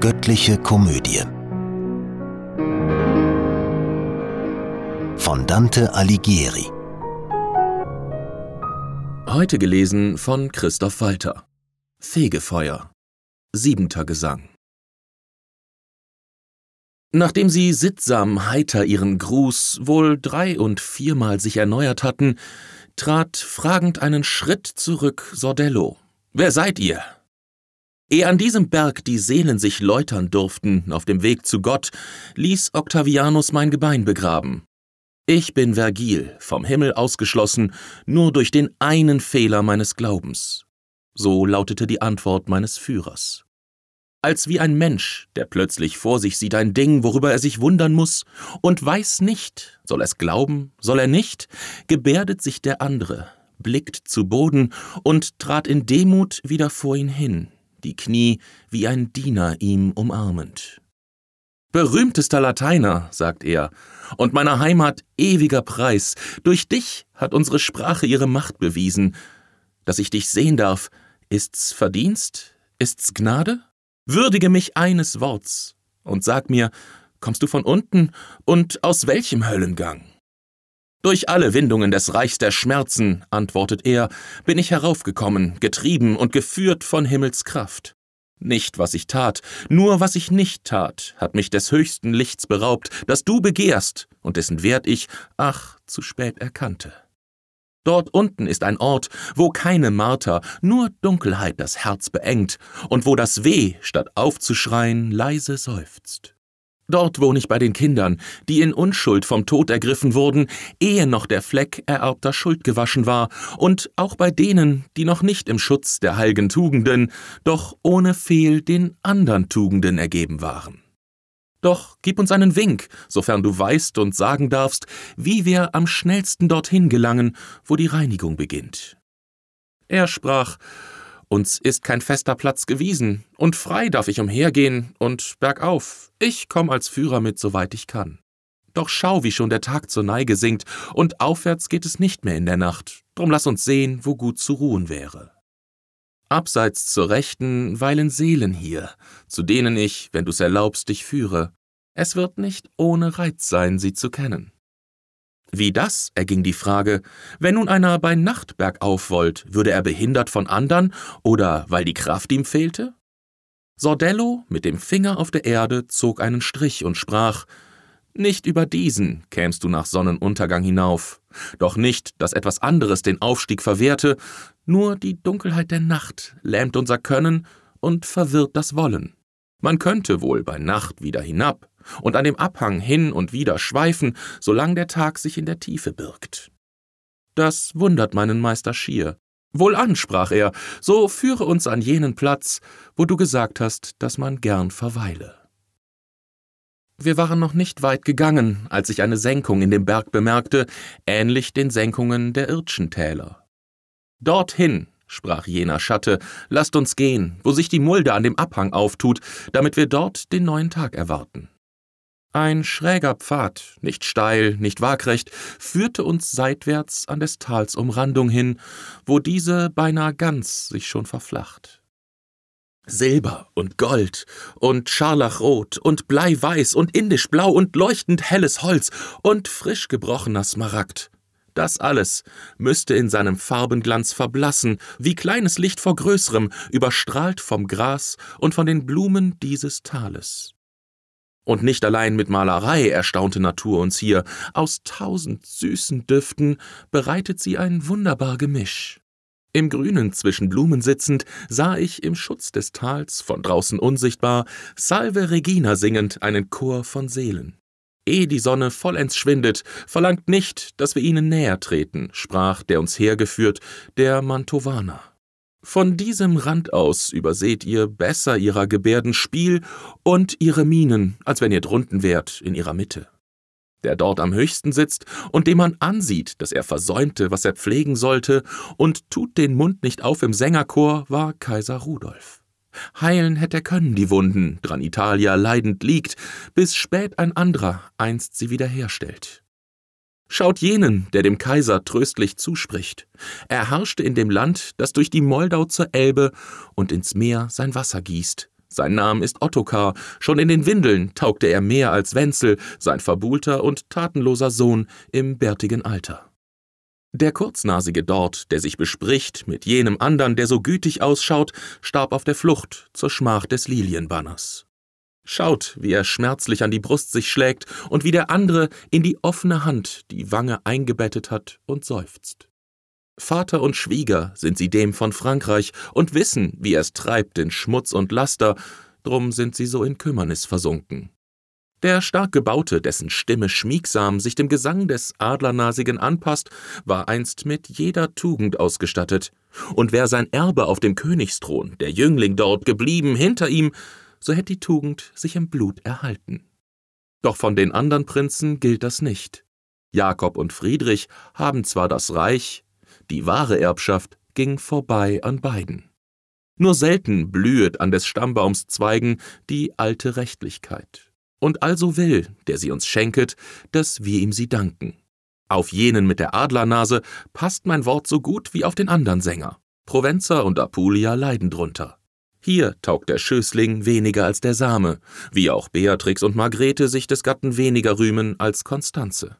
Göttliche Komödie. Von Dante Alighieri. Heute gelesen von Christoph Walter. Fegefeuer. Siebenter Gesang. Nachdem sie sittsam heiter ihren Gruß wohl drei und viermal sich erneuert hatten, trat fragend einen Schritt zurück Sordello. Wer seid ihr? Ehe an diesem Berg die Seelen sich läutern durften auf dem Weg zu Gott, ließ Octavianus mein Gebein begraben. Ich bin Vergil, vom Himmel ausgeschlossen, nur durch den einen Fehler meines Glaubens. So lautete die Antwort meines Führers. Als wie ein Mensch, der plötzlich vor sich sieht ein Ding, worüber er sich wundern muss, und weiß nicht, soll er's glauben, soll er nicht, gebärdet sich der andere, blickt zu Boden und trat in Demut wieder vor ihn hin, die Knie wie ein Diener ihm umarmend. Berühmtester Lateiner, sagt er, und meiner Heimat ewiger Preis, durch dich hat unsere Sprache ihre Macht bewiesen. Dass ich dich sehen darf, ist's Verdienst? Ist's Gnade? Würdige mich eines Worts und sag mir, kommst du von unten und aus welchem Höllengang? Durch alle Windungen des Reichs der Schmerzen, antwortet er, bin ich heraufgekommen, getrieben und geführt von Himmels Kraft. Nicht, was ich tat, nur was ich nicht tat, hat mich des höchsten Lichts beraubt, das du begehrst und dessen Wert ich, ach, zu spät erkannte. Dort unten ist ein Ort, wo keine Marter, nur Dunkelheit das Herz beengt und wo das Weh, statt aufzuschreien, leise seufzt. Dort wohne ich bei den Kindern, die in Unschuld vom Tod ergriffen wurden, ehe noch der Fleck ererbter Schuld gewaschen war, und auch bei denen, die noch nicht im Schutz der heilgen Tugenden, doch ohne Fehl den andern Tugenden ergeben waren. Doch gib uns einen Wink, sofern du weißt und sagen darfst, wie wir am schnellsten dorthin gelangen, wo die Reinigung beginnt. Er sprach, uns ist kein fester Platz gewiesen, und frei darf ich umhergehen und bergauf. Ich komm als Führer mit, soweit ich kann. Doch schau, wie schon der Tag zur Neige sinkt, und aufwärts geht es nicht mehr in der Nacht. Drum lass uns sehen, wo gut zu ruhen wäre. Abseits zur Rechten weilen Seelen hier, zu denen ich, wenn du's erlaubst, dich führe. Es wird nicht ohne Reiz sein, sie zu kennen. Wie das, erging die Frage, wenn nun einer bei Nacht bergauf wollt, würde er behindert von andern oder weil die Kraft ihm fehlte? Sordello mit dem Finger auf der Erde zog einen Strich und sprach, nicht über diesen kämst du nach Sonnenuntergang hinauf, doch nicht, dass etwas anderes den Aufstieg verwehrte, nur die Dunkelheit der Nacht lähmt unser Können und verwirrt das Wollen. Man könnte wohl bei Nacht wieder hinab, und an dem Abhang hin und wieder schweifen, solang der Tag sich in der Tiefe birgt. Das wundert meinen Meister schier. Wohlan, sprach er, so führe uns an jenen Platz, wo du gesagt hast, dass man gern verweile. Wir waren noch nicht weit gegangen, als ich eine Senkung in dem Berg bemerkte, ähnlich den Senkungen der Irdschen Täler. Dorthin, sprach jener Schatte, lasst uns gehen, wo sich die Mulde an dem Abhang auftut, damit wir dort den neuen Tag erwarten. Ein schräger Pfad, nicht steil, nicht waagrecht, führte uns seitwärts an des Tals Umrandung hin, wo diese beinahe ganz sich schon verflacht. Silber und Gold und Scharlachrot und Bleiweiß und indischblau und leuchtend helles Holz und frisch gebrochener Smaragd. Das alles müsste in seinem Farbenglanz verblassen, wie kleines Licht vor größerem, überstrahlt vom Gras und von den Blumen dieses Tales. Und nicht allein mit Malerei erstaunte Natur uns hier, aus tausend süßen Düften bereitet sie ein wunderbar Gemisch. Im Grünen zwischen Blumen sitzend sah ich im Schutz des Tals, von draußen unsichtbar, Salve Regina singend einen Chor von Seelen. Ehe die Sonne vollends schwindet, verlangt nicht, dass wir ihnen näher treten, sprach der uns hergeführt, der Mantovaner. Von diesem Rand aus überseht ihr besser ihrer Gebärden Spiel und ihre Mienen, als wenn ihr drunten wärt in ihrer Mitte. Der dort am höchsten sitzt und dem man ansieht, dass er versäumte, was er pflegen sollte, und tut den Mund nicht auf im Sängerchor, war Kaiser Rudolf. Heilen hätt er können die Wunden, dran Italia leidend liegt, bis spät ein anderer einst sie wiederherstellt. Schaut jenen, der dem Kaiser tröstlich zuspricht. Er herrschte in dem Land, das durch die Moldau zur Elbe und ins Meer sein Wasser gießt, Sein Name ist Ottokar, schon in den Windeln taugte er mehr als Wenzel, sein verbuhlter und tatenloser Sohn im bärtigen Alter. Der Kurznasige dort, der sich bespricht mit jenem andern, der so gütig ausschaut, starb auf der Flucht zur Schmach des Lilienbanners. Schaut, wie er schmerzlich an die Brust sich schlägt und wie der andere in die offene Hand die Wange eingebettet hat und seufzt. Vater und Schwieger sind sie dem von Frankreich und wissen, wie es treibt in Schmutz und Laster, drum sind sie so in Kümmernis versunken. Der stark gebaute, dessen Stimme schmiegsam sich dem Gesang des Adlernasigen anpasst, war einst mit jeder Tugend ausgestattet, und wär sein Erbe auf dem Königsthron, der Jüngling dort geblieben hinter ihm, so hätt die Tugend sich im Blut erhalten. Doch von den andern Prinzen gilt das nicht. Jakob und Friedrich haben zwar das Reich, die wahre Erbschaft ging vorbei an beiden. Nur selten blühet an des Stammbaums Zweigen die alte Rechtlichkeit. Und also will, der sie uns schenket, dass wir ihm sie danken. Auf jenen mit der Adlernase passt mein Wort so gut wie auf den andern Sänger. Provenza und Apulia leiden drunter. Hier taugt der Schößling weniger als der Same, wie auch Beatrix und Margrete sich des Gatten weniger rühmen als Konstanze.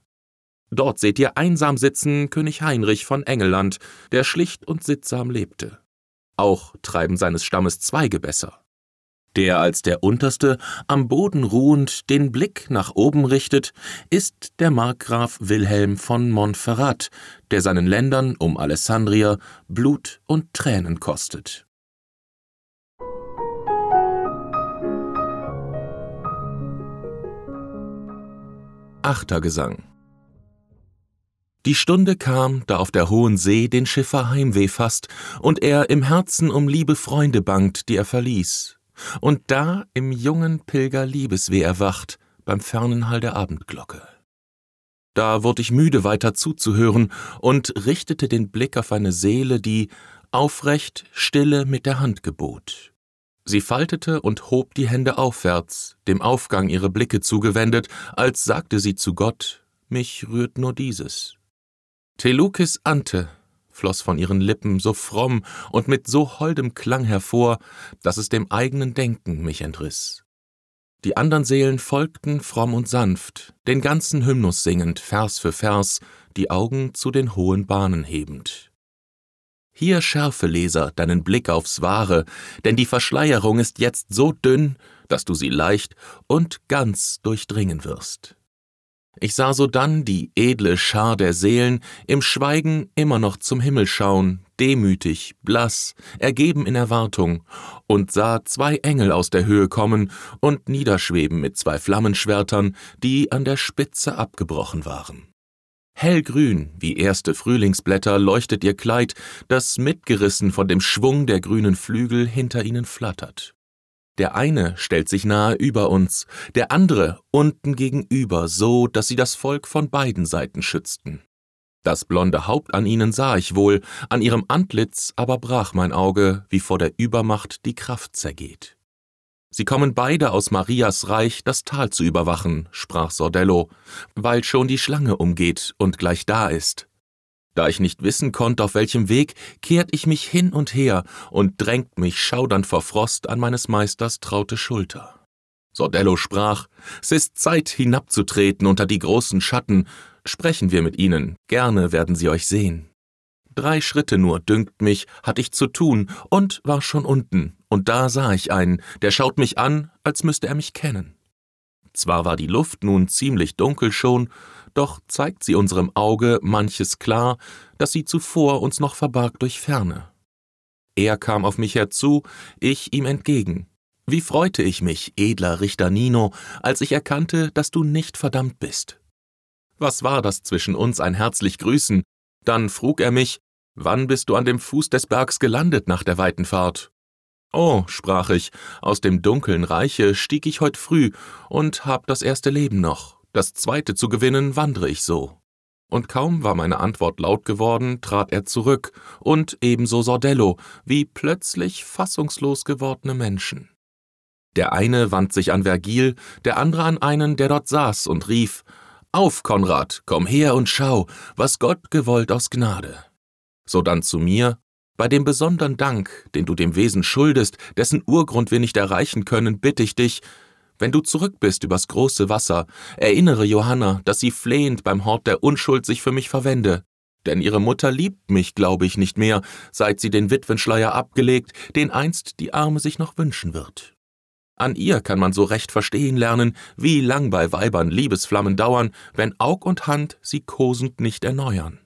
Dort seht ihr einsam sitzen König Heinrich von Engelland, der schlicht und sittsam lebte. Auch treiben seines Stammes Zweige besser. Der als der Unterste, am Boden ruhend, den Blick nach oben richtet, ist der Markgraf Wilhelm von Montferrat, der seinen Ländern um Alessandria Blut und Tränen kostet. Achter Gesang Die Stunde kam, da auf der hohen See den Schiffer Heimweh fasst und er im Herzen um liebe Freunde bangt, die er verließ, und da im jungen Pilger Liebesweh erwacht beim fernen Hall der Abendglocke. Da wurd ich müde weiter zuzuhören und richtete den Blick auf eine Seele, die aufrecht, stille mit der Hand gebot. Sie faltete und hob die Hände aufwärts, dem Aufgang ihre Blicke zugewendet, als sagte sie zu Gott, mich rührt nur dieses. Telukis Ante floß von ihren Lippen so fromm und mit so holdem Klang hervor, dass es dem eigenen Denken mich entriss. Die andern Seelen folgten fromm und sanft, den ganzen Hymnus singend, Vers für Vers, die Augen zu den hohen Bahnen hebend. Hier schärfe, Leser, deinen Blick aufs Wahre, denn die Verschleierung ist jetzt so dünn, dass du sie leicht und ganz durchdringen wirst. Ich sah sodann die edle Schar der Seelen im Schweigen immer noch zum Himmel schauen, demütig, blass, ergeben in Erwartung, und sah zwei Engel aus der Höhe kommen und niederschweben mit zwei Flammenschwertern, die an der Spitze abgebrochen waren. Hellgrün wie erste Frühlingsblätter leuchtet ihr Kleid, das mitgerissen von dem Schwung der grünen Flügel hinter ihnen flattert. Der eine stellt sich nahe über uns, der andere unten gegenüber, so dass sie das Volk von beiden Seiten schützten. Das blonde Haupt an ihnen sah ich wohl, an ihrem Antlitz aber brach mein Auge, wie vor der Übermacht die Kraft zergeht. Sie kommen beide aus Marias Reich, das Tal zu überwachen, sprach Sordello, weil schon die Schlange umgeht und gleich da ist. Da ich nicht wissen konnt, auf welchem Weg, kehrt ich mich hin und her und drängt mich schaudernd vor Frost an meines Meisters traute Schulter. Sordello sprach, es ist Zeit hinabzutreten unter die großen Schatten, sprechen wir mit ihnen, gerne werden sie euch sehen. Drei Schritte nur, dünkt mich, hatt ich zu tun und war schon unten, und da sah ich einen, der schaut mich an, als müsste er mich kennen. Zwar war die Luft nun ziemlich dunkel schon, doch zeigt sie unserem Auge manches klar, das sie zuvor uns noch verbarg durch Ferne. Er kam auf mich herzu, ich ihm entgegen. Wie freute ich mich, edler Richter Nino, als ich erkannte, dass du nicht verdammt bist. Was war das zwischen uns ein herzlich Grüßen? Dann frug er mich, Wann bist du an dem Fuß des Bergs gelandet nach der weiten Fahrt? Oh, sprach ich, aus dem dunkeln Reiche stieg ich heut früh und hab das erste Leben noch, das zweite zu gewinnen wandre ich so. Und kaum war meine Antwort laut geworden, trat er zurück, und ebenso Sordello, wie plötzlich fassungslos gewordene Menschen. Der eine wand sich an Vergil, der andere an einen, der dort saß, und rief Auf, Konrad, komm her und schau, was Gott gewollt aus Gnade sodann zu mir Bei dem besonderen Dank, den du dem Wesen schuldest, dessen Urgrund wir nicht erreichen können, bitte ich dich, wenn du zurück bist übers große Wasser, erinnere Johanna, dass sie flehend beim Hort der Unschuld sich für mich verwende. Denn ihre Mutter liebt mich, glaube ich, nicht mehr, seit sie den Witwenschleier abgelegt, den einst die Arme sich noch wünschen wird. An ihr kann man so recht verstehen lernen, wie lang bei Weibern Liebesflammen dauern, wenn Aug und Hand sie kosend nicht erneuern.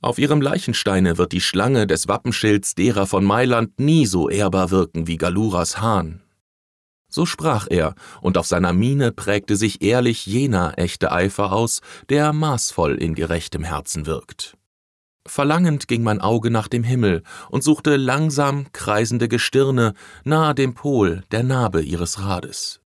Auf ihrem Leichensteine wird die Schlange des Wappenschilds derer von Mailand nie so ehrbar wirken wie Galuras Hahn. So sprach er, und auf seiner Miene prägte sich ehrlich jener echte Eifer aus, der maßvoll in gerechtem Herzen wirkt. Verlangend ging mein Auge nach dem Himmel und suchte langsam kreisende Gestirne nahe dem Pol der Narbe ihres Rades.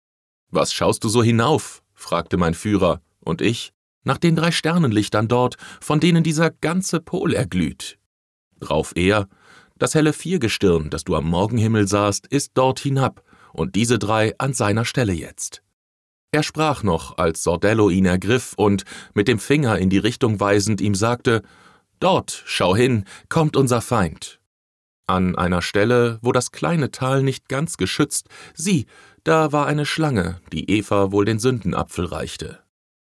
Was schaust du so hinauf? fragte mein Führer, und ich, nach den drei Sternenlichtern dort, von denen dieser ganze Pol erglüht. Drauf er, das helle Viergestirn, das du am Morgenhimmel sahst, ist dort hinab, und diese drei an seiner Stelle jetzt. Er sprach noch, als Sordello ihn ergriff und, mit dem Finger in die Richtung weisend, ihm sagte, Dort, schau hin, kommt unser Feind. An einer Stelle, wo das kleine Tal nicht ganz geschützt, sieh, da war eine Schlange, die Eva wohl den Sündenapfel reichte.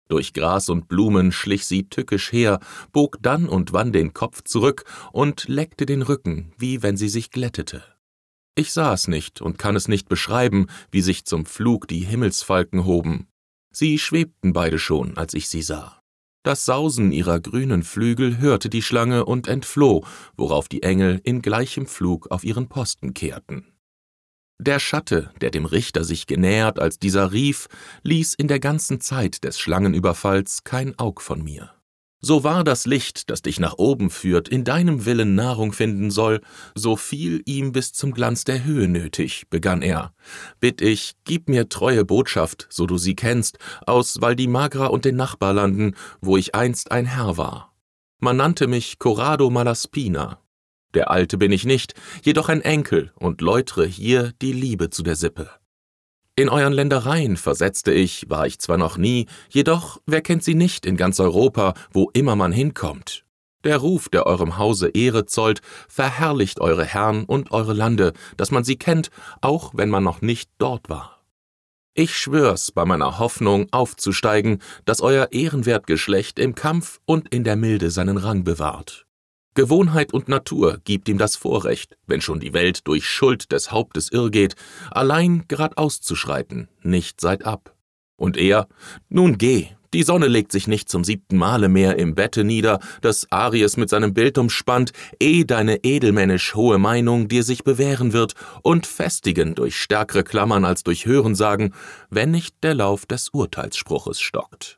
Durch Gras und Blumen schlich sie tückisch her, bog dann und wann den Kopf zurück und leckte den Rücken, wie wenn sie sich glättete. Ich sah es nicht und kann es nicht beschreiben, wie sich zum Flug die Himmelsfalken hoben. Sie schwebten beide schon, als ich sie sah. Das Sausen ihrer grünen Flügel hörte die Schlange und entfloh, worauf die Engel in gleichem Flug auf ihren Posten kehrten. Der Schatte, der dem Richter sich genähert, als dieser rief, ließ in der ganzen Zeit des Schlangenüberfalls kein Aug von mir. So wahr das Licht, das dich nach oben führt, in deinem Willen Nahrung finden soll, so viel ihm bis zum Glanz der Höhe nötig, begann er. Bitt ich, gib mir treue Botschaft, so du sie kennst, aus Valdimagra und den Nachbarlanden, wo ich einst ein Herr war. Man nannte mich Corrado Malaspina. Der Alte bin ich nicht, jedoch ein Enkel und läutre hier die Liebe zu der Sippe. In euren Ländereien, versetzte ich, war ich zwar noch nie, jedoch wer kennt sie nicht in ganz Europa, wo immer man hinkommt. Der Ruf, der eurem Hause Ehre zollt, verherrlicht eure Herren und eure Lande, dass man sie kennt, auch wenn man noch nicht dort war. Ich schwör's bei meiner Hoffnung aufzusteigen, dass euer ehrenwert Geschlecht im Kampf und in der Milde seinen Rang bewahrt. Gewohnheit und Natur gibt ihm das Vorrecht, wenn schon die Welt durch Schuld des Hauptes irrgeht, allein geradeaus zu schreiten, nicht seitab. Und er, nun geh, die Sonne legt sich nicht zum siebten Male mehr im Bette nieder, das Aries mit seinem Bild umspannt, eh deine edelmännisch hohe Meinung dir sich bewähren wird und festigen durch stärkere Klammern als durch Hörensagen, wenn nicht der Lauf des Urteilsspruches stockt.